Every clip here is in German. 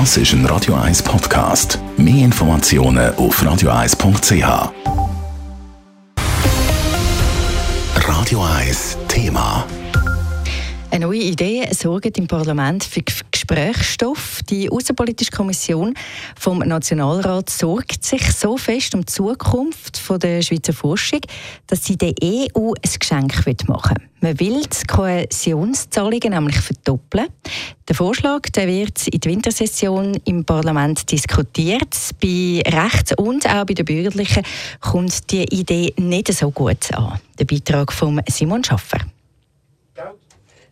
Das ist ein Radio 1 Podcast. Mehr Informationen auf radio1.ch. Radio 1 Thema. Eine neue Idee sorgt im Parlament für Gesprächsstoff. Die Außenpolitische Kommission vom Nationalrat sorgt sich so fest um die Zukunft der Schweizer Forschung, dass sie der EU ein Geschenk machen will. Man will die Kohäsionszahlungen nämlich verdoppeln. Der Vorschlag der wird in der Wintersession im Parlament diskutiert. Bei Rechts- und auch bei den Bürgerlichen kommt die Idee nicht so gut an. Der Beitrag von Simon Schaffer.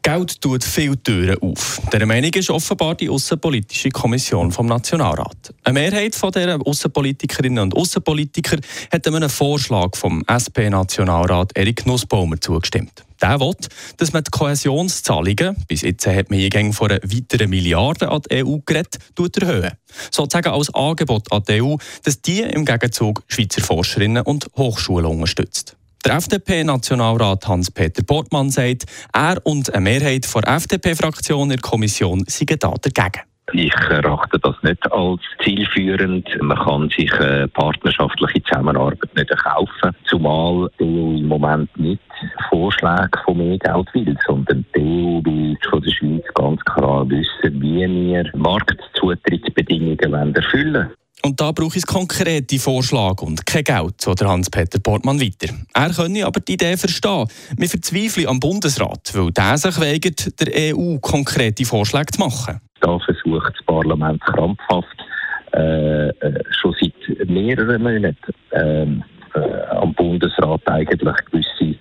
Geld tut viele Türen auf. Der Meinung ist offenbar die Außenpolitische Kommission vom Nationalrat. Eine Mehrheit von der Außenpolitikerinnen und Außenpolitiker hat einem Vorschlag vom SP-Nationalrat Erik Nussbaumer zugestimmt. Der will, dass man die Kohäsionszahlungen, bis jetzt hat man hier von einer weiteren Milliarde an die EU geredet, erhöhen. Sozusagen als Angebot an die EU, dass die im Gegenzug Schweizer Forscherinnen und Hochschulen unterstützt. Der FDP-Nationalrat Hans-Peter Portmann sagt, er und eine Mehrheit der FDP-Fraktion in der Kommission seien da dagegen. Ich erachte das nicht als zielführend. Man kann sich eine partnerschaftliche Zusammenarbeit nicht kaufen, zumal die EU im Moment nicht Vorschläge von mehr Geld will, sondern die EU will von der Schweiz ganz klar wissen, wie wir Marktzutrittsbedingungen erfüllen wollen. Und da brauche ich konkrete Vorschläge und kein Geld, so der Hans-Peter Portmann weiter. Er könne aber die Idee verstehen. Wir verzweifeln am Bundesrat, weil der sich weigert, der EU konkrete Vorschläge zu machen. Da versucht das Parlament krampfhaft, äh, äh schon seit mehreren Monaten ähm, äh, am Bundesrat eigentlich gewisse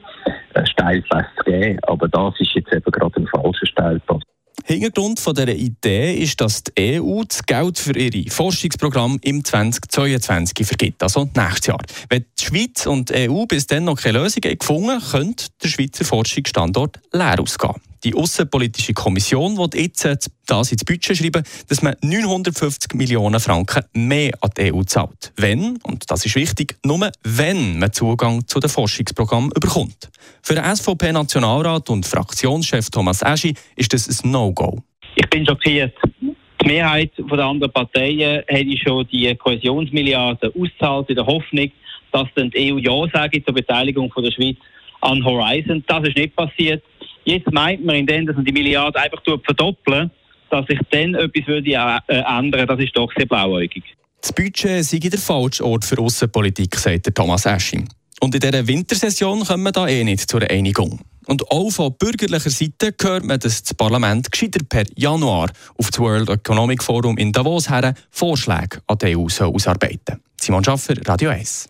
äh, Steilpässe zu geben. Aber das ist jetzt eben gerade ein falscher Steilpass. Hintergrund von dieser Idee ist, dass die EU das Geld für ihre Forschungsprogramme im 2022 vergibt, also nächstes Jahr. Wenn die Schweiz und die EU bis dann noch keine Lösung gefunden haben, könnte der Schweizer Forschungsstandort leer ausgehen. Die Außenpolitische Kommission will jetzt das ins Budget schreiben, dass man 950 Millionen Franken mehr an die EU zahlt. Wenn, und das ist wichtig, nur wenn man Zugang zu den Forschungsprogrammen bekommt. Für den SVP-Nationalrat und Fraktionschef Thomas Eschi ist das ein No-Go. Ich bin schockiert. Die Mehrheit der anderen Parteien hat schon die Kohäsionsmilliarden ausgezahlt in der Hoffnung, dass dann die EU Ja sagt zur Beteiligung von der Schweiz an Horizon. Das ist nicht passiert. Jetzt meint man, indem dass man die Milliarde einfach verdoppeln, dass sich dann etwas würde äh, ändern Das ist doch sehr blauäugig. Das Budget sei der falsche Ort für Außenpolitik, sagt Thomas Esching. Und in dieser Wintersession kommen wir da eh nicht zu einer Einigung. Und auch von bürgerlicher Seite hört man, dass das Parlament gescheiter per Januar auf das World Economic Forum in Davos her Vorschläge an die EU ausarbeiten Simon Schaffer, Radio 1.